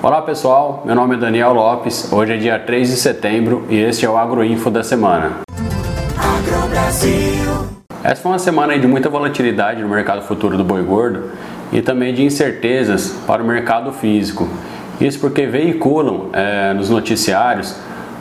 Olá pessoal, meu nome é Daniel Lopes, hoje é dia 3 de setembro e este é o Agroinfo da semana. Essa foi uma semana de muita volatilidade no mercado futuro do boi gordo e também de incertezas para o mercado físico. Isso porque veiculam é, nos noticiários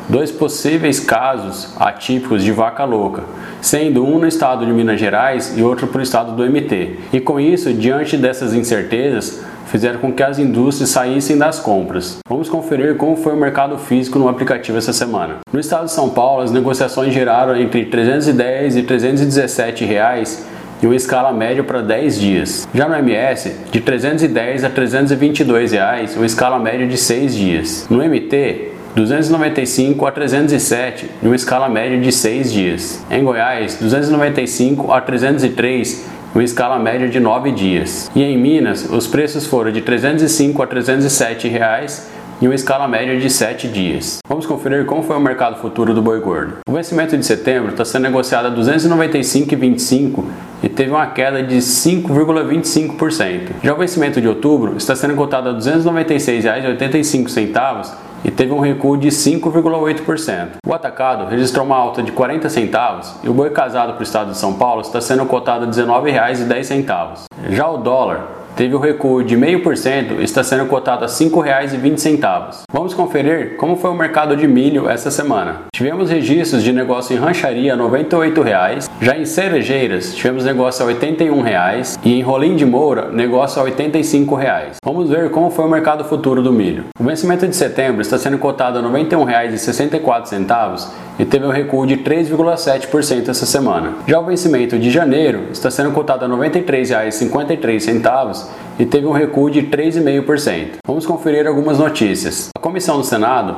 dois possíveis casos atípicos de vaca louca, sendo um no estado de Minas Gerais e outro para o estado do MT. E com isso, diante dessas incertezas, fizeram com que as indústrias saíssem das compras. Vamos conferir como foi o mercado físico no aplicativo essa semana. No estado de São Paulo, as negociações geraram entre 310 e 317 reais em uma escala média para 10 dias. Já no MS, de 310 a 322 reais, uma escala média de 6 dias. No MT, 295 a 307, em uma escala média de 6 dias. Em Goiás, 295 a 303, uma escala média de 9 dias. E em Minas, os preços foram de 305 a 307 reais em uma escala média de 7 dias. Vamos conferir como foi o mercado futuro do boi gordo. O vencimento de setembro está sendo negociado a 295,25 e teve uma queda de 5,25%. Já o vencimento de outubro está sendo cotado a R$ 296,85 e teve um recuo de 5,8%. O atacado registrou uma alta de 40 centavos e o boi casado para o estado de São Paulo está sendo cotado a R$ 19,10. Já o dólar teve o recuo de 0,5% e está sendo cotado a R$ 5,20. Vamos conferir como foi o mercado de milho essa semana. Tivemos registros de negócio em rancharia a R$ 98,00, já em cerejeiras tivemos negócio a R$ 81,00 e em rolim de moura negócio a R$ 85,00. Vamos ver como foi o mercado futuro do milho. O vencimento de setembro está sendo cotado a R$ 91,64 e teve um recuo de 3,7% essa semana. Já o vencimento de janeiro está sendo cotado a R$ 93,53 e teve um recuo de 3,5%. Vamos conferir algumas notícias. A Comissão do Senado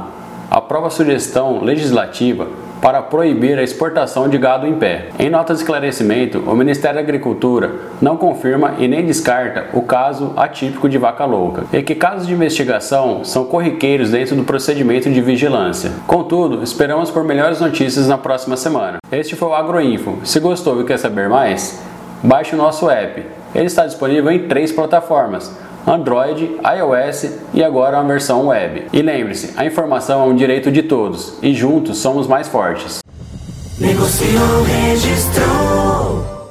aprova a sugestão legislativa para proibir a exportação de gado em pé. Em nota de esclarecimento, o Ministério da Agricultura não confirma e nem descarta o caso atípico de vaca louca, e que casos de investigação são corriqueiros dentro do procedimento de vigilância. Contudo, esperamos por melhores notícias na próxima semana. Este foi o Agroinfo. Se gostou e quer saber mais, baixe o nosso app. Ele está disponível em três plataformas Android, iOS e agora uma versão web. E lembre-se, a informação é um direito de todos e juntos somos mais fortes. Negociou, registrou.